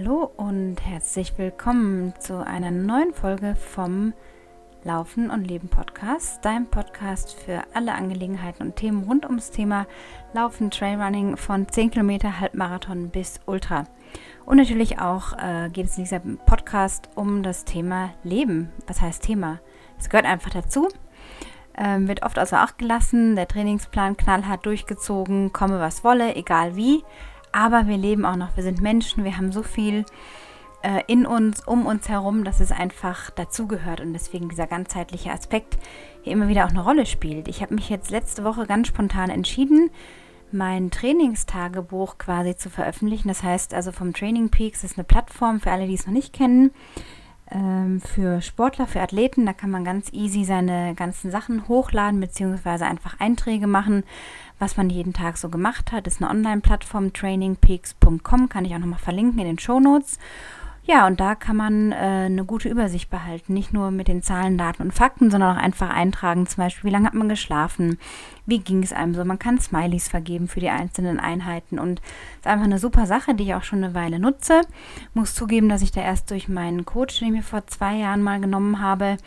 Hallo und herzlich willkommen zu einer neuen Folge vom Laufen und Leben Podcast, dein Podcast für alle Angelegenheiten und Themen rund ums Thema Laufen, Trailrunning von 10 Kilometer, Halbmarathon bis Ultra. Und natürlich auch äh, geht es in diesem Podcast um das Thema Leben. Was heißt Thema? Es gehört einfach dazu. Ähm, wird oft außer Acht gelassen, der Trainingsplan knallhart durchgezogen, komme was wolle, egal wie. Aber wir leben auch noch, wir sind Menschen, wir haben so viel äh, in uns, um uns herum, dass es einfach dazugehört und deswegen dieser ganzheitliche Aspekt hier immer wieder auch eine Rolle spielt. Ich habe mich jetzt letzte Woche ganz spontan entschieden, mein Trainingstagebuch quasi zu veröffentlichen. Das heißt also vom Training Peaks ist eine Plattform für alle, die es noch nicht kennen, ähm, für Sportler, für Athleten. Da kann man ganz easy seine ganzen Sachen hochladen beziehungsweise einfach Einträge machen, was man jeden Tag so gemacht hat. Das ist eine Online-Plattform, trainingpeaks.com, kann ich auch nochmal verlinken in den Show Notes. Ja, und da kann man äh, eine gute Übersicht behalten. Nicht nur mit den Zahlen, Daten und Fakten, sondern auch einfach eintragen, zum Beispiel, wie lange hat man geschlafen, wie ging es einem so. Man kann Smileys vergeben für die einzelnen Einheiten und es ist einfach eine super Sache, die ich auch schon eine Weile nutze. Muss zugeben, dass ich da erst durch meinen Coach, den ich mir vor zwei Jahren mal genommen habe,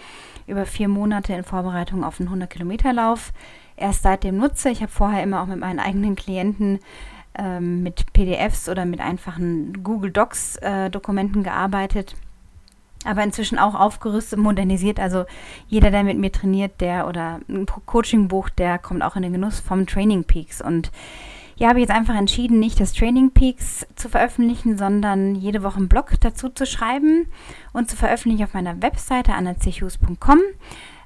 über vier Monate in Vorbereitung auf einen 100-Kilometer-Lauf, erst seitdem nutze. Ich habe vorher immer auch mit meinen eigenen Klienten ähm, mit PDFs oder mit einfachen Google Docs äh, Dokumenten gearbeitet. Aber inzwischen auch aufgerüstet, modernisiert. Also jeder, der mit mir trainiert, der oder ein Coaching bucht, der kommt auch in den Genuss vom Training Peaks. Und ja, habe ich jetzt einfach entschieden, nicht das Training Peaks zu veröffentlichen, sondern jede Woche einen Blog dazu zu schreiben und zu veröffentlichen auf meiner Webseite anazechus.com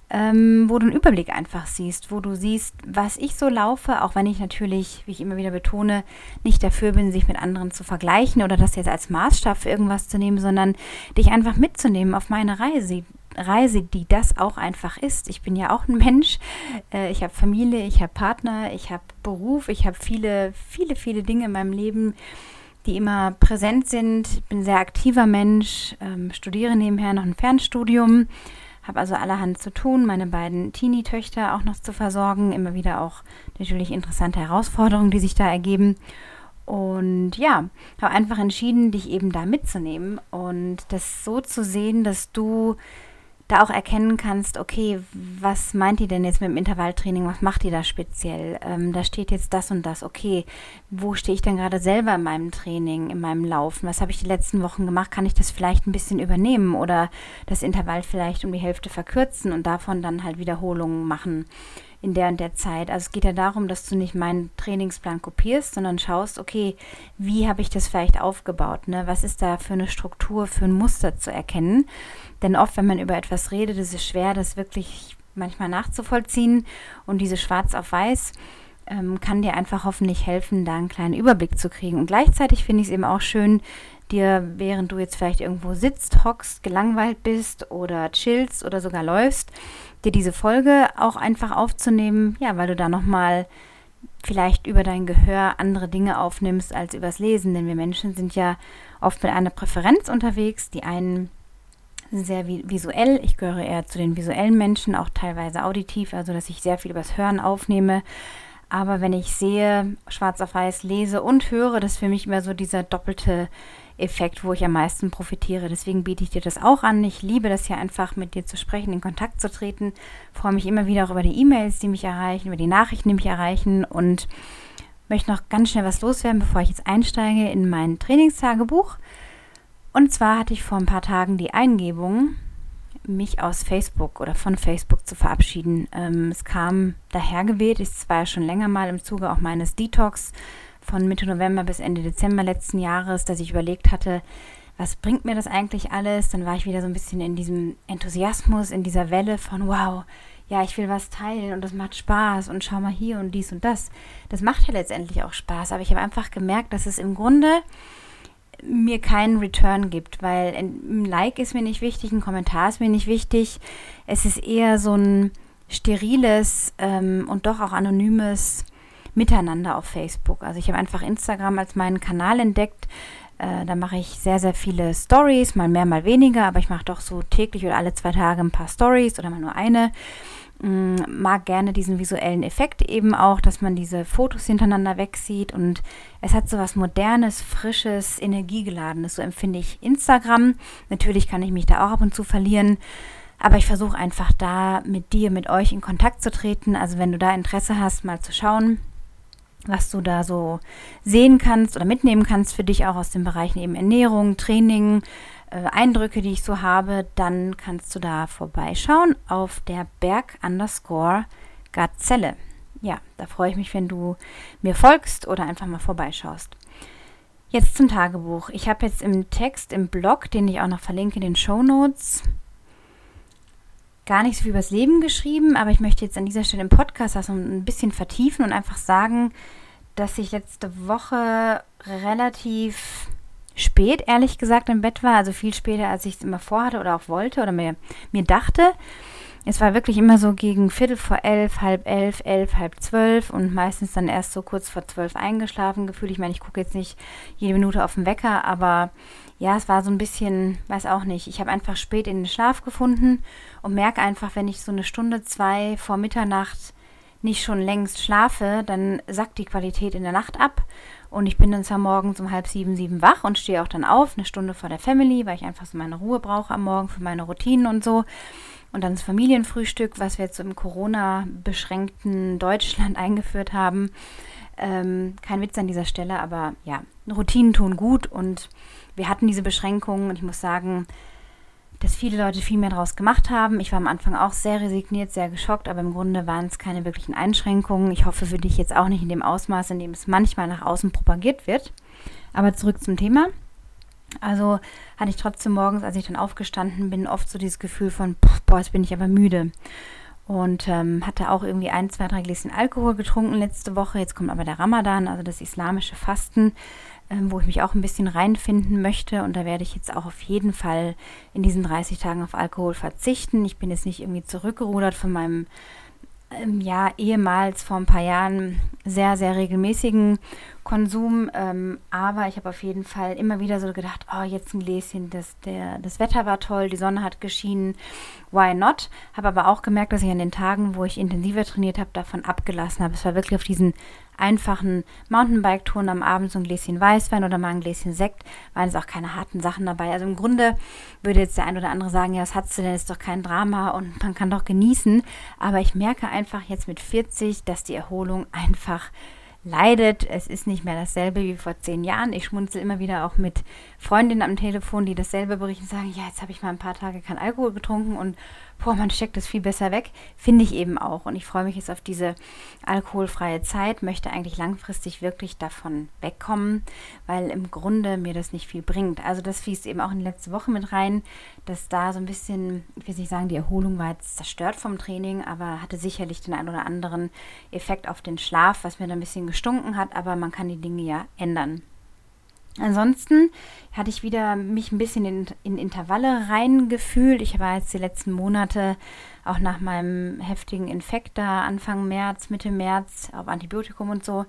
ähm, wo du einen Überblick einfach siehst, wo du siehst, was ich so laufe, auch wenn ich natürlich, wie ich immer wieder betone, nicht dafür bin, sich mit anderen zu vergleichen oder das jetzt als Maßstab für irgendwas zu nehmen, sondern dich einfach mitzunehmen auf meine Reise. Reise, die das auch einfach ist. Ich bin ja auch ein Mensch. Äh, ich habe Familie, ich habe Partner, ich habe Beruf, ich habe viele, viele, viele Dinge in meinem Leben, die immer präsent sind. Ich bin ein sehr aktiver Mensch, ähm, studiere nebenher noch ein Fernstudium habe also allerhand zu tun, meine beiden Teenie-Töchter auch noch zu versorgen, immer wieder auch natürlich interessante Herausforderungen, die sich da ergeben. Und ja, habe einfach entschieden, dich eben da mitzunehmen und das so zu sehen, dass du da auch erkennen kannst, okay, was meint die denn jetzt mit dem Intervalltraining, was macht die da speziell? Ähm, da steht jetzt das und das, okay, wo stehe ich denn gerade selber in meinem Training, in meinem Laufen? Was habe ich die letzten Wochen gemacht? Kann ich das vielleicht ein bisschen übernehmen oder das Intervall vielleicht um die Hälfte verkürzen und davon dann halt Wiederholungen machen? in der und der Zeit. Also es geht ja darum, dass du nicht meinen Trainingsplan kopierst, sondern schaust, okay, wie habe ich das vielleicht aufgebaut? Ne? Was ist da für eine Struktur, für ein Muster zu erkennen? Denn oft, wenn man über etwas redet, ist es schwer, das wirklich manchmal nachzuvollziehen. Und diese Schwarz auf Weiß ähm, kann dir einfach hoffentlich helfen, da einen kleinen Überblick zu kriegen. Und gleichzeitig finde ich es eben auch schön, dir, während du jetzt vielleicht irgendwo sitzt, hockst, gelangweilt bist oder chillst oder sogar läufst, dir diese Folge auch einfach aufzunehmen, ja, weil du da nochmal vielleicht über dein Gehör andere Dinge aufnimmst als übers Lesen, denn wir Menschen sind ja oft mit einer Präferenz unterwegs. Die einen sehr visuell, ich gehöre eher zu den visuellen Menschen, auch teilweise auditiv, also dass ich sehr viel übers Hören aufnehme. Aber wenn ich sehe, schwarz auf weiß lese und höre, das ist für mich immer so dieser doppelte Effekt, wo ich am meisten profitiere. Deswegen biete ich dir das auch an. Ich liebe das ja einfach, mit dir zu sprechen, in Kontakt zu treten. Freue mich immer wieder auch über die E-Mails, die mich erreichen, über die Nachrichten, die mich erreichen und möchte noch ganz schnell was loswerden, bevor ich jetzt einsteige in mein Trainingstagebuch. Und zwar hatte ich vor ein paar Tagen die Eingebung, mich aus Facebook oder von Facebook zu verabschieden. Ähm, es kam dahergeweht, ich war ja schon länger mal im Zuge auch meines Detox von Mitte November bis Ende Dezember letzten Jahres, dass ich überlegt hatte, was bringt mir das eigentlich alles? Dann war ich wieder so ein bisschen in diesem Enthusiasmus, in dieser Welle von wow, ja, ich will was teilen und das macht Spaß und schau mal hier und dies und das. Das macht ja letztendlich auch Spaß, aber ich habe einfach gemerkt, dass es im Grunde mir keinen Return gibt, weil ein Like ist mir nicht wichtig, ein Kommentar ist mir nicht wichtig. Es ist eher so ein steriles ähm, und doch auch anonymes miteinander auf Facebook. Also ich habe einfach Instagram als meinen Kanal entdeckt. Äh, da mache ich sehr, sehr viele Stories, mal mehr, mal weniger, aber ich mache doch so täglich oder alle zwei Tage ein paar Stories oder mal nur eine. Mm, mag gerne diesen visuellen Effekt eben auch, dass man diese Fotos hintereinander wegsieht und es hat so was Modernes, Frisches, Energiegeladenes. So empfinde ich Instagram. Natürlich kann ich mich da auch ab und zu verlieren. Aber ich versuche einfach da mit dir, mit euch in Kontakt zu treten. Also wenn du da Interesse hast, mal zu schauen, was du da so sehen kannst oder mitnehmen kannst für dich auch aus den Bereichen eben Ernährung, Training, äh, Eindrücke, die ich so habe, dann kannst du da vorbeischauen auf der Berg underscore Gazelle. Ja, da freue ich mich, wenn du mir folgst oder einfach mal vorbeischaust. Jetzt zum Tagebuch. Ich habe jetzt im Text im Blog, den ich auch noch verlinke in den Show Notes, gar nicht so viel über das Leben geschrieben, aber ich möchte jetzt an dieser Stelle im Podcast das ein bisschen vertiefen und einfach sagen, dass ich letzte Woche relativ spät, ehrlich gesagt, im Bett war. Also viel später, als ich es immer vorhatte oder auch wollte oder mir, mir dachte. Es war wirklich immer so gegen Viertel vor elf, halb elf, elf, halb zwölf und meistens dann erst so kurz vor zwölf eingeschlafen gefühlt. Ich meine, ich gucke jetzt nicht jede Minute auf den Wecker, aber ja, es war so ein bisschen, weiß auch nicht. Ich habe einfach spät in den Schlaf gefunden und merke einfach, wenn ich so eine Stunde, zwei vor Mitternacht nicht schon längst schlafe, dann sackt die Qualität in der Nacht ab. Und ich bin dann zwar morgens um halb sieben, sieben wach und stehe auch dann auf, eine Stunde vor der Family, weil ich einfach so meine Ruhe brauche am Morgen für meine Routinen und so. Und dann das Familienfrühstück, was wir jetzt so im Corona-beschränkten Deutschland eingeführt haben. Ähm, kein Witz an dieser Stelle, aber ja, Routinen tun gut und wir hatten diese Beschränkungen und ich muss sagen, dass viele Leute viel mehr daraus gemacht haben. Ich war am Anfang auch sehr resigniert, sehr geschockt, aber im Grunde waren es keine wirklichen Einschränkungen. Ich hoffe für dich jetzt auch nicht in dem Ausmaß, in dem es manchmal nach außen propagiert wird. Aber zurück zum Thema. Also hatte ich trotzdem morgens, als ich dann aufgestanden bin, oft so dieses Gefühl von, boah, jetzt bin ich aber müde. Und ähm, hatte auch irgendwie ein, zwei, drei Gläschen Alkohol getrunken letzte Woche. Jetzt kommt aber der Ramadan, also das islamische Fasten ähm, wo ich mich auch ein bisschen reinfinden möchte. Und da werde ich jetzt auch auf jeden Fall in diesen 30 Tagen auf Alkohol verzichten. Ich bin jetzt nicht irgendwie zurückgerudert von meinem ähm, ja, ehemals vor ein paar Jahren sehr, sehr regelmäßigen Konsum. Ähm, aber ich habe auf jeden Fall immer wieder so gedacht, oh, jetzt ein Gläschen, das, der, das Wetter war toll, die Sonne hat geschienen, why not? Habe aber auch gemerkt, dass ich an den Tagen, wo ich intensiver trainiert habe, davon abgelassen habe. Es war wirklich auf diesen einfachen Mountainbike-Touren am Abend so ein Gläschen Weißwein oder mal ein Gläschen Sekt, waren es auch keine harten Sachen dabei. Also im Grunde würde jetzt der ein oder andere sagen, ja, was hast du denn, ist doch kein Drama und man kann doch genießen. Aber ich merke einfach jetzt mit 40, dass die Erholung einfach leidet. Es ist nicht mehr dasselbe wie vor zehn Jahren. Ich schmunzel immer wieder auch mit Freundinnen am Telefon, die dasselbe berichten, sagen, ja, jetzt habe ich mal ein paar Tage kein Alkohol getrunken und boah, man steckt das viel besser weg. Finde ich eben auch. Und ich freue mich jetzt auf diese alkoholfreie Zeit, möchte eigentlich langfristig wirklich davon wegkommen, weil im Grunde mir das nicht viel bringt. Also das fließt eben auch in die letzte Woche mit rein, dass da so ein bisschen, ich will nicht sagen, die Erholung war jetzt zerstört vom Training, aber hatte sicherlich den einen oder anderen Effekt auf den Schlaf, was mir da ein bisschen gestunken hat, aber man kann die Dinge ja ändern. Ansonsten hatte ich wieder mich ein bisschen in, in Intervalle reingefühlt. Ich war jetzt die letzten Monate auch nach meinem heftigen Infekt da Anfang März, Mitte März auf Antibiotikum und so.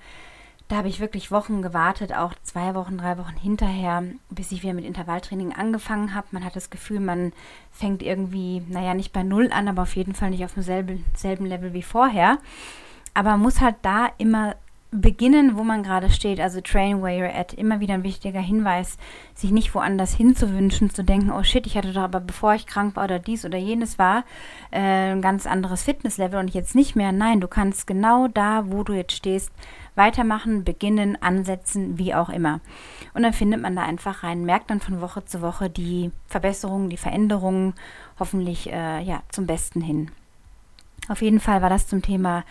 Da habe ich wirklich Wochen gewartet, auch zwei Wochen, drei Wochen hinterher, bis ich wieder mit Intervalltraining angefangen habe. Man hat das Gefühl, man fängt irgendwie, naja, nicht bei Null an, aber auf jeden Fall nicht auf demselben selben Level wie vorher. Aber man muss halt da immer beginnen, wo man gerade steht, also train where you're at, immer wieder ein wichtiger Hinweis, sich nicht woanders hinzuwünschen, zu denken, oh shit, ich hatte doch aber bevor ich krank war oder dies oder jenes war, äh, ein ganz anderes Fitnesslevel und jetzt nicht mehr. Nein, du kannst genau da, wo du jetzt stehst, weitermachen, beginnen, ansetzen, wie auch immer. Und dann findet man da einfach rein, merkt dann von Woche zu Woche die Verbesserungen, die Veränderungen hoffentlich äh, ja, zum Besten hin. Auf jeden Fall war das zum Thema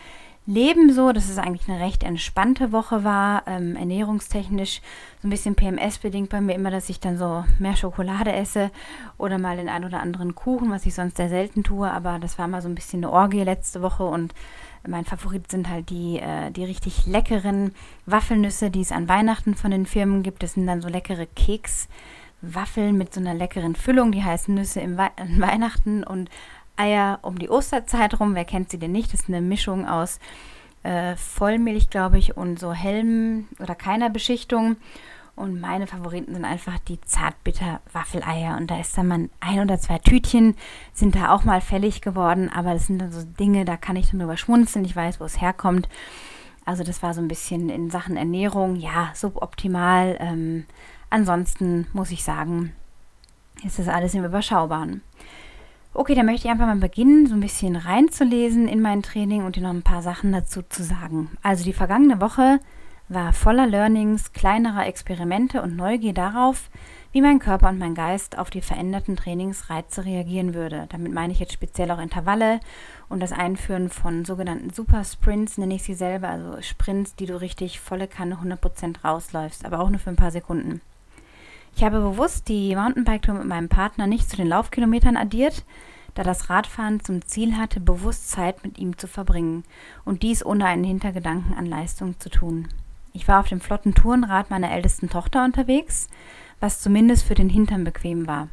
Leben so, dass es eigentlich eine recht entspannte Woche war, ähm, ernährungstechnisch so ein bisschen PMS-bedingt bei mir immer, dass ich dann so mehr Schokolade esse oder mal den ein oder anderen Kuchen, was ich sonst sehr selten tue, aber das war mal so ein bisschen eine Orgie letzte Woche und mein Favorit sind halt die, äh, die richtig leckeren Waffelnüsse, die es an Weihnachten von den Firmen gibt. Das sind dann so leckere Kekswaffeln mit so einer leckeren Füllung, die heißen Nüsse im We Weihnachten und Eier um die Osterzeit rum. Wer kennt sie denn nicht? Das ist eine Mischung aus äh, Vollmilch, glaube ich, und so Helm oder keiner Beschichtung. Und meine Favoriten sind einfach die Zartbitter-Waffeleier. Und da ist dann mal ein oder zwei Tütchen, sind da auch mal fällig geworden. Aber das sind dann so Dinge, da kann ich dann drüber schmunzeln. Ich weiß, wo es herkommt. Also das war so ein bisschen in Sachen Ernährung, ja, suboptimal. Ähm, ansonsten muss ich sagen, ist das alles im Überschaubaren. Okay, dann möchte ich einfach mal beginnen, so ein bisschen reinzulesen in mein Training und dir noch ein paar Sachen dazu zu sagen. Also die vergangene Woche war voller Learnings, kleinerer Experimente und Neugier darauf, wie mein Körper und mein Geist auf die veränderten Trainingsreize reagieren würde. Damit meine ich jetzt speziell auch Intervalle und das Einführen von sogenannten Super Sprints, nenne ich sie selber, also Sprints, die du richtig volle Kanne 100% rausläufst, aber auch nur für ein paar Sekunden. Ich habe bewusst die Mountainbike-Tour mit meinem Partner nicht zu den Laufkilometern addiert, da das Radfahren zum Ziel hatte, bewusst Zeit mit ihm zu verbringen und dies ohne einen Hintergedanken an Leistung zu tun. Ich war auf dem flotten Tourenrad meiner ältesten Tochter unterwegs, was zumindest für den Hintern bequem war.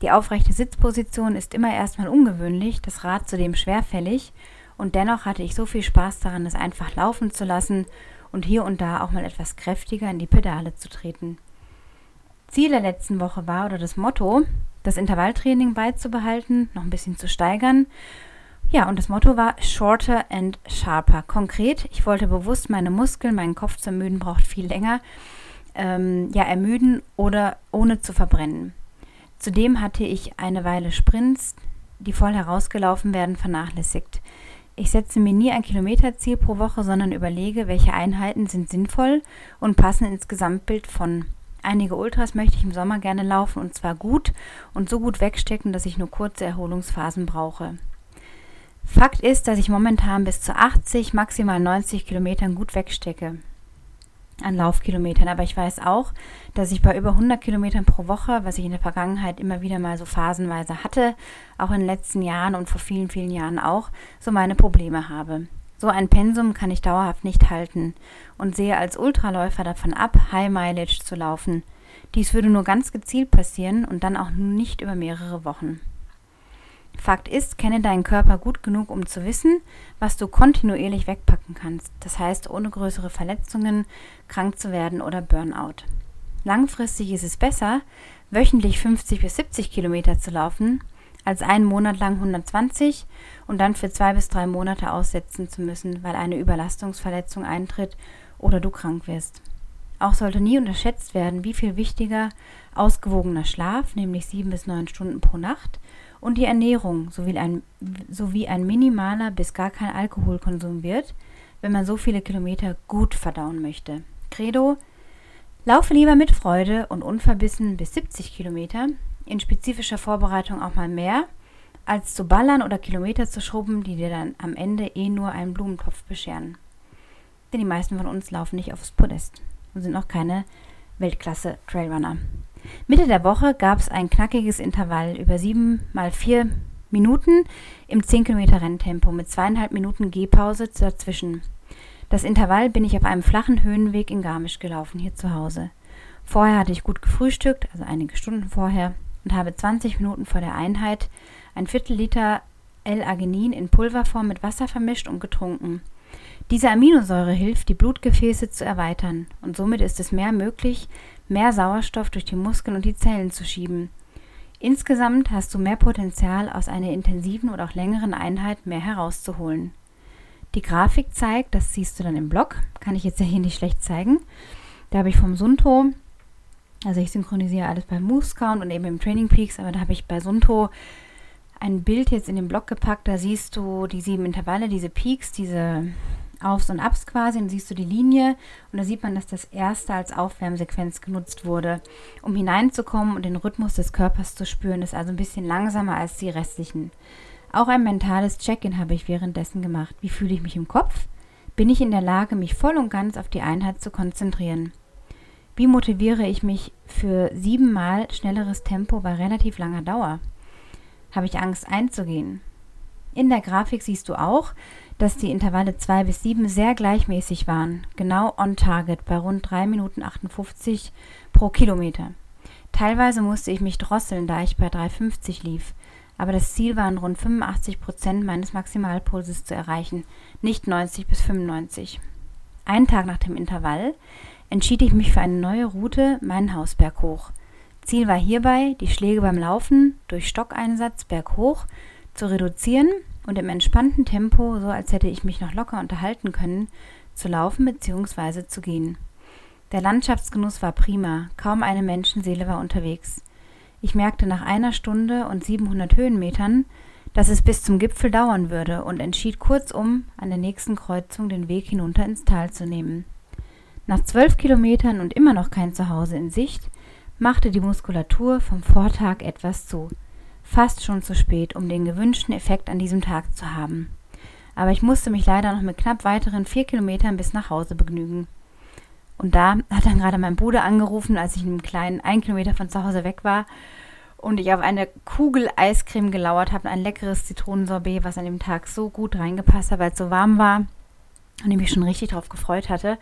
Die aufrechte Sitzposition ist immer erstmal ungewöhnlich, das Rad zudem schwerfällig, und dennoch hatte ich so viel Spaß daran, es einfach laufen zu lassen und hier und da auch mal etwas kräftiger in die Pedale zu treten. Ziel der letzten Woche war oder das Motto, das Intervalltraining beizubehalten, noch ein bisschen zu steigern ja, und das Motto war Shorter and Sharper. Konkret, ich wollte bewusst meine Muskeln, meinen Kopf zu ermüden, braucht viel länger, ähm, ja, ermüden oder ohne zu verbrennen. Zudem hatte ich eine Weile Sprints, die voll herausgelaufen werden, vernachlässigt. Ich setze mir nie ein Kilometerziel pro Woche, sondern überlege, welche Einheiten sind sinnvoll und passen ins Gesamtbild von. Einige Ultras möchte ich im Sommer gerne laufen und zwar gut und so gut wegstecken, dass ich nur kurze Erholungsphasen brauche. Fakt ist, dass ich momentan bis zu 80, maximal 90 Kilometern gut wegstecke an Laufkilometern. Aber ich weiß auch, dass ich bei über 100 Kilometern pro Woche, was ich in der Vergangenheit immer wieder mal so phasenweise hatte, auch in den letzten Jahren und vor vielen, vielen Jahren auch, so meine Probleme habe. So ein Pensum kann ich dauerhaft nicht halten und sehe als Ultraläufer davon ab, High Mileage zu laufen. Dies würde nur ganz gezielt passieren und dann auch nicht über mehrere Wochen. Fakt ist, kenne deinen Körper gut genug, um zu wissen, was du kontinuierlich wegpacken kannst. Das heißt, ohne größere Verletzungen, krank zu werden oder Burnout. Langfristig ist es besser, wöchentlich 50 bis 70 Kilometer zu laufen, als einen Monat lang 120 und dann für zwei bis drei Monate aussetzen zu müssen, weil eine Überlastungsverletzung eintritt oder du krank wirst. Auch sollte nie unterschätzt werden, wie viel wichtiger ausgewogener Schlaf, nämlich sieben bis neun Stunden pro Nacht, und die Ernährung sowie ein, sowie ein minimaler bis gar kein Alkoholkonsum wird, wenn man so viele Kilometer gut verdauen möchte. Credo, laufe lieber mit Freude und unverbissen bis 70 Kilometer, in spezifischer Vorbereitung auch mal mehr, als zu ballern oder Kilometer zu schrubben, die dir dann am Ende eh nur einen Blumentopf bescheren. Denn die meisten von uns laufen nicht aufs Podest und sind noch keine Weltklasse-Trailrunner. Mitte der Woche gab es ein knackiges Intervall über sieben mal vier Minuten im 10 Kilometer Renntempo mit zweieinhalb Minuten Gehpause dazwischen. Das Intervall bin ich auf einem flachen Höhenweg in Garmisch gelaufen, hier zu Hause. Vorher hatte ich gut gefrühstückt, also einige Stunden vorher, und habe 20 Minuten vor der Einheit ein Viertel Liter L-Arginin in Pulverform mit Wasser vermischt und getrunken. Diese Aminosäure hilft, die Blutgefäße zu erweitern und somit ist es mehr möglich, mehr Sauerstoff durch die Muskeln und die Zellen zu schieben. Insgesamt hast du mehr Potenzial, aus einer intensiven oder auch längeren Einheit mehr herauszuholen. Die Grafik zeigt, das siehst du dann im Blog, kann ich jetzt ja hier nicht schlecht zeigen. Da habe ich vom Sunto, also ich synchronisiere alles bei Moose Count und eben im Training Peaks, aber da habe ich bei Sunto ein Bild jetzt in den Blog gepackt, da siehst du die sieben Intervalle, diese Peaks, diese Aufs und Abs quasi und siehst du die Linie und da sieht man, dass das erste als Aufwärmsequenz genutzt wurde, um hineinzukommen und den Rhythmus des Körpers zu spüren. Das ist also ein bisschen langsamer als die restlichen. Auch ein mentales Check-in habe ich währenddessen gemacht. Wie fühle ich mich im Kopf? Bin ich in der Lage, mich voll und ganz auf die Einheit zu konzentrieren? Wie motiviere ich mich für siebenmal schnelleres Tempo bei relativ langer Dauer? Habe ich Angst einzugehen? In der Grafik siehst du auch, dass die Intervalle 2 bis 7 sehr gleichmäßig waren, genau on target bei rund 3 Minuten 58 pro Kilometer. Teilweise musste ich mich drosseln, da ich bei 3,50 lief, aber das Ziel waren rund 85 Prozent meines Maximalpulses zu erreichen, nicht 90 bis 95. Einen Tag nach dem Intervall entschied ich mich für eine neue Route meinen Hausberg hoch. Ziel war hierbei, die Schläge beim Laufen durch Stockeinsatz berghoch zu reduzieren und im entspannten Tempo, so als hätte ich mich noch locker unterhalten können, zu laufen bzw. zu gehen. Der Landschaftsgenuss war prima, kaum eine Menschenseele war unterwegs. Ich merkte nach einer Stunde und 700 Höhenmetern, dass es bis zum Gipfel dauern würde und entschied kurzum, an der nächsten Kreuzung den Weg hinunter ins Tal zu nehmen. Nach zwölf Kilometern und immer noch kein Zuhause in Sicht, machte die Muskulatur vom Vortag etwas zu. Fast schon zu spät, um den gewünschten Effekt an diesem Tag zu haben. Aber ich musste mich leider noch mit knapp weiteren vier Kilometern bis nach Hause begnügen. Und da hat dann gerade mein Bruder angerufen, als ich einen kleinen ein Kilometer von zu Hause weg war und ich auf eine Kugel Eiscreme gelauert habe, ein leckeres Zitronensorbet, was an dem Tag so gut reingepasst hat, weil es so warm war und ich mich schon richtig darauf gefreut hatte.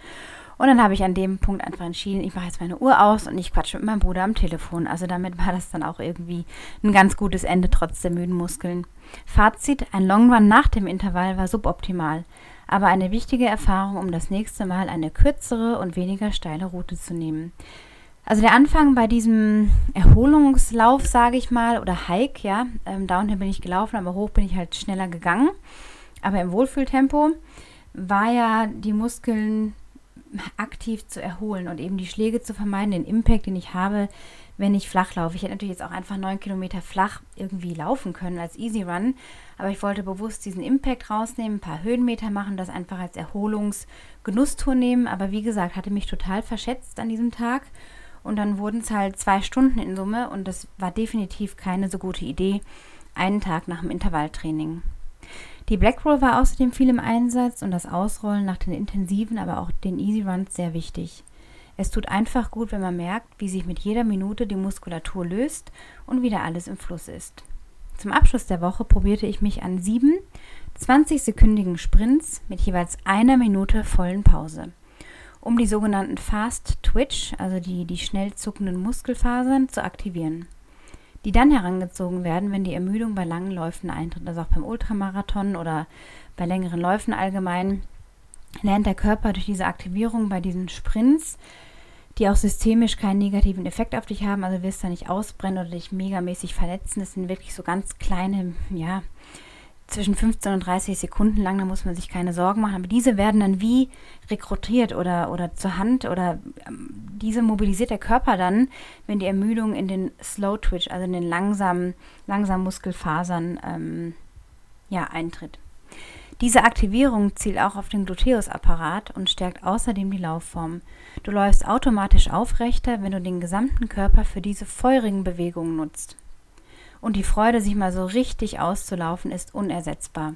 Und dann habe ich an dem Punkt einfach entschieden, ich mache jetzt meine Uhr aus und ich quatsche mit meinem Bruder am Telefon. Also damit war das dann auch irgendwie ein ganz gutes Ende trotz der müden Muskeln. Fazit, ein Longrun nach dem Intervall war suboptimal, aber eine wichtige Erfahrung, um das nächste Mal eine kürzere und weniger steile Route zu nehmen. Also der Anfang bei diesem Erholungslauf, sage ich mal, oder Hike, ja, ähm, downhill bin ich gelaufen, aber hoch bin ich halt schneller gegangen. Aber im Wohlfühltempo war ja die Muskeln aktiv zu erholen und eben die Schläge zu vermeiden, den Impact, den ich habe, wenn ich flach laufe. Ich hätte natürlich jetzt auch einfach neun Kilometer flach irgendwie laufen können als Easy Run, aber ich wollte bewusst diesen Impact rausnehmen, ein paar Höhenmeter machen, das einfach als Erholungsgenusstour nehmen. Aber wie gesagt, hatte mich total verschätzt an diesem Tag und dann wurden es halt zwei Stunden in Summe und das war definitiv keine so gute Idee, einen Tag nach dem Intervalltraining. Die Black Roll war außerdem viel im Einsatz und das Ausrollen nach den intensiven, aber auch den Easy Runs sehr wichtig. Es tut einfach gut, wenn man merkt, wie sich mit jeder Minute die Muskulatur löst und wieder alles im Fluss ist. Zum Abschluss der Woche probierte ich mich an sieben 20-sekündigen Sprints mit jeweils einer Minute vollen Pause, um die sogenannten Fast Twitch, also die, die schnell zuckenden Muskelfasern, zu aktivieren die dann herangezogen werden, wenn die Ermüdung bei langen Läufen eintritt. Also auch beim Ultramarathon oder bei längeren Läufen allgemein lernt der Körper durch diese Aktivierung bei diesen Sprints, die auch systemisch keinen negativen Effekt auf dich haben, also wirst du da nicht ausbrennen oder dich megamäßig verletzen. Das sind wirklich so ganz kleine, ja, zwischen 15 und 30 Sekunden lang, da muss man sich keine Sorgen machen. Aber diese werden dann wie rekrutiert oder, oder zur Hand oder ähm, diese mobilisiert der Körper dann, wenn die Ermüdung in den Slow Twitch, also in den langsamen, langsamen Muskelfasern ähm, ja, eintritt. Diese Aktivierung zielt auch auf den Gluteusapparat und stärkt außerdem die Laufform. Du läufst automatisch aufrechter, wenn du den gesamten Körper für diese feurigen Bewegungen nutzt und die Freude, sich mal so richtig auszulaufen, ist unersetzbar.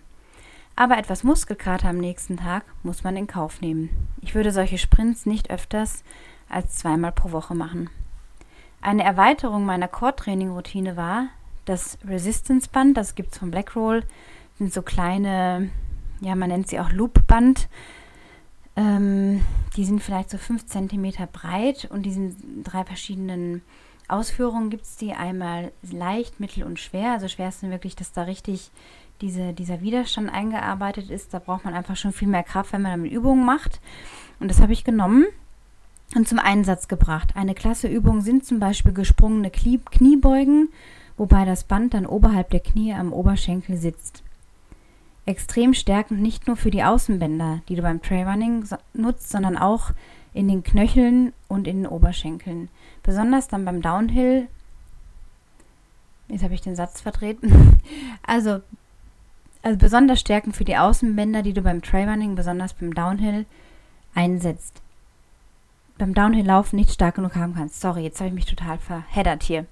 Aber etwas Muskelkater am nächsten Tag muss man in Kauf nehmen. Ich würde solche Sprints nicht öfters als zweimal pro Woche machen. Eine Erweiterung meiner Core-Training-Routine war das Resistance-Band, das gibt es von Blackroll, sind so kleine, ja, man nennt sie auch Loop-Band. Ähm, die sind vielleicht so 5 cm breit und die sind drei verschiedenen Ausführungen gibt es die einmal leicht, mittel und schwer. Also schwer ist wirklich, dass da richtig diese, dieser Widerstand eingearbeitet ist. Da braucht man einfach schon viel mehr Kraft, wenn man damit Übungen macht. Und das habe ich genommen und zum Einsatz gebracht. Eine klasse Übung sind zum Beispiel gesprungene Knie Kniebeugen, wobei das Band dann oberhalb der Knie am Oberschenkel sitzt. Extrem stärkend nicht nur für die Außenbänder, die du beim Trailrunning nutzt, sondern auch in den Knöcheln und in den Oberschenkeln. Besonders dann beim Downhill. Jetzt habe ich den Satz vertreten. Also, also besonders Stärken für die Außenbänder, die du beim Trailrunning, besonders beim Downhill, einsetzt. Beim Downhill-Laufen nicht stark genug haben kannst. Sorry, jetzt habe ich mich total verheddert hier.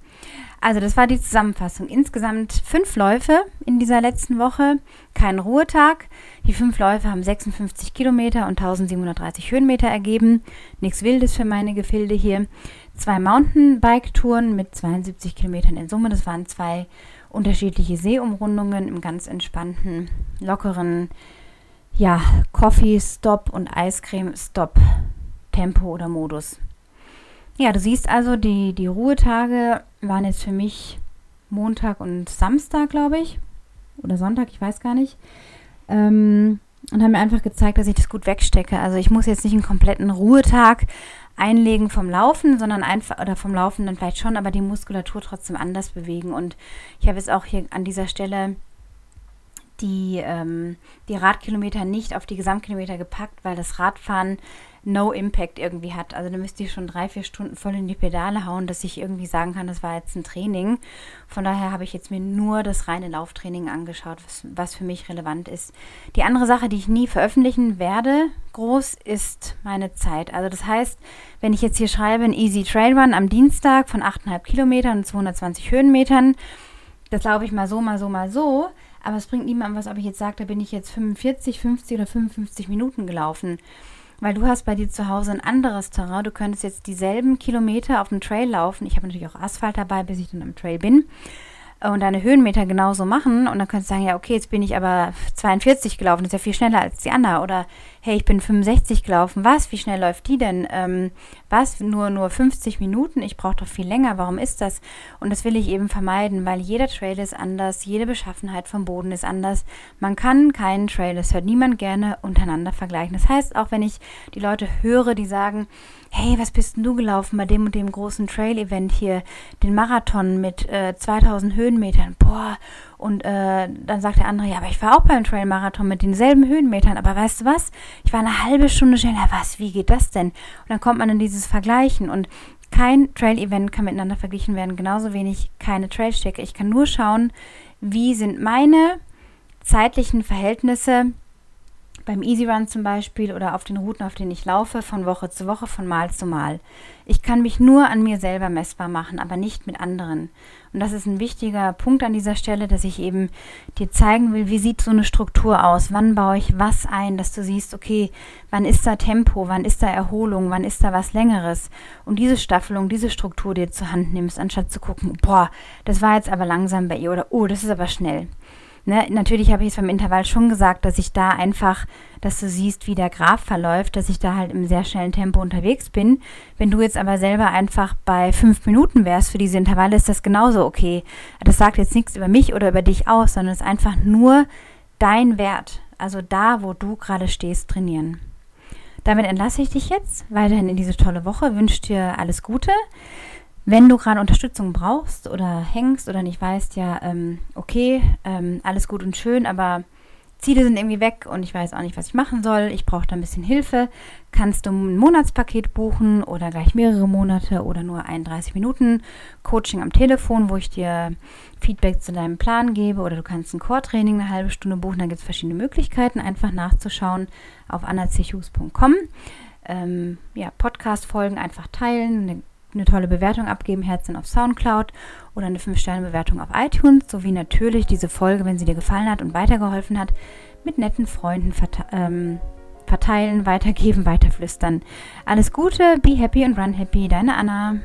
Also das war die Zusammenfassung. Insgesamt fünf Läufe in dieser letzten Woche, kein Ruhetag. Die fünf Läufe haben 56 Kilometer und 1730 Höhenmeter ergeben. Nichts Wildes für meine Gefilde hier. Zwei Mountainbike-Touren mit 72 Kilometern in Summe. Das waren zwei unterschiedliche Seeumrundungen im ganz entspannten, lockeren, ja, Coffee-Stop und Eiscreme-Stop Tempo oder Modus. Ja, du siehst also, die, die Ruhetage waren jetzt für mich Montag und Samstag, glaube ich. Oder Sonntag, ich weiß gar nicht. Ähm, und haben mir einfach gezeigt, dass ich das gut wegstecke. Also ich muss jetzt nicht einen kompletten Ruhetag einlegen vom Laufen, sondern einfach, oder vom Laufen dann vielleicht schon, aber die Muskulatur trotzdem anders bewegen. Und ich habe jetzt auch hier an dieser Stelle die, ähm, die Radkilometer nicht auf die Gesamtkilometer gepackt, weil das Radfahren No Impact irgendwie hat. Also da müsste ich schon drei, vier Stunden voll in die Pedale hauen, dass ich irgendwie sagen kann, das war jetzt ein Training. Von daher habe ich jetzt mir nur das reine Lauftraining angeschaut, was, was für mich relevant ist. Die andere Sache, die ich nie veröffentlichen werde, groß, ist meine Zeit. Also das heißt, wenn ich jetzt hier schreibe, ein Easy Trail Run am Dienstag von 8,5 Kilometern und 220 Höhenmetern, das laufe ich mal so, mal so, mal so. Aber es bringt niemandem was, ob ich jetzt sage, da bin ich jetzt 45, 50 oder 55 Minuten gelaufen. Weil du hast bei dir zu Hause ein anderes Terrain. Du könntest jetzt dieselben Kilometer auf dem Trail laufen. Ich habe natürlich auch Asphalt dabei, bis ich dann am Trail bin und deine Höhenmeter genauso machen und dann könntest du sagen, ja, okay, jetzt bin ich aber 42 gelaufen, das ist ja viel schneller als die andere. Oder hey, ich bin 65 gelaufen, was? Wie schnell läuft die denn? Ähm, was? Nur, nur 50 Minuten? Ich brauche doch viel länger. Warum ist das? Und das will ich eben vermeiden, weil jeder Trail ist anders, jede Beschaffenheit vom Boden ist anders. Man kann keinen Trail, das hört niemand gerne, untereinander vergleichen. Das heißt, auch wenn ich die Leute höre, die sagen, hey, was bist denn du gelaufen bei dem und dem großen Trail-Event hier, den Marathon mit äh, 2000 Höhenmetern, boah, und äh, dann sagt der andere, ja, aber ich war auch beim Trail-Marathon mit denselben Höhenmetern, aber weißt du was, ich war eine halbe Stunde schneller, was, wie geht das denn? Und dann kommt man in dieses Vergleichen. Und kein Trail-Event kann miteinander verglichen werden, genauso wenig keine Trail-Strecke. Ich kann nur schauen, wie sind meine zeitlichen Verhältnisse beim Easy Run zum Beispiel oder auf den Routen, auf denen ich laufe, von Woche zu Woche, von Mal zu Mal. Ich kann mich nur an mir selber messbar machen, aber nicht mit anderen. Und das ist ein wichtiger Punkt an dieser Stelle, dass ich eben dir zeigen will, wie sieht so eine Struktur aus? Wann baue ich was ein, dass du siehst, okay, wann ist da Tempo, wann ist da Erholung, wann ist da was Längeres? Und diese Staffelung, diese Struktur dir zur Hand nimmst, anstatt zu gucken, boah, das war jetzt aber langsam bei ihr oder oh, das ist aber schnell. Ne, natürlich habe ich es beim Intervall schon gesagt, dass ich da einfach, dass du siehst, wie der Graph verläuft, dass ich da halt im sehr schnellen Tempo unterwegs bin. Wenn du jetzt aber selber einfach bei fünf Minuten wärst für diese Intervalle, ist das genauso okay. Das sagt jetzt nichts über mich oder über dich aus, sondern es ist einfach nur dein Wert. Also da, wo du gerade stehst, trainieren. Damit entlasse ich dich jetzt weiterhin in diese tolle Woche, wünsche dir alles Gute. Wenn du gerade Unterstützung brauchst oder hängst oder nicht weißt, ja, ähm, okay, ähm, alles gut und schön, aber Ziele sind irgendwie weg und ich weiß auch nicht, was ich machen soll, ich brauche da ein bisschen Hilfe, kannst du ein Monatspaket buchen oder gleich mehrere Monate oder nur 31 Minuten Coaching am Telefon, wo ich dir Feedback zu deinem Plan gebe oder du kannst ein Core-Training eine halbe Stunde buchen, da gibt es verschiedene Möglichkeiten, einfach nachzuschauen auf annachus.com. Ähm, ja, Podcast-Folgen einfach teilen, eine eine tolle Bewertung abgeben, Herzen auf Soundcloud oder eine 5-Sterne-Bewertung auf iTunes, sowie natürlich diese Folge, wenn sie dir gefallen hat und weitergeholfen hat, mit netten Freunden verte ähm, verteilen, weitergeben, weiterflüstern. Alles Gute, be happy und run happy, deine Anna.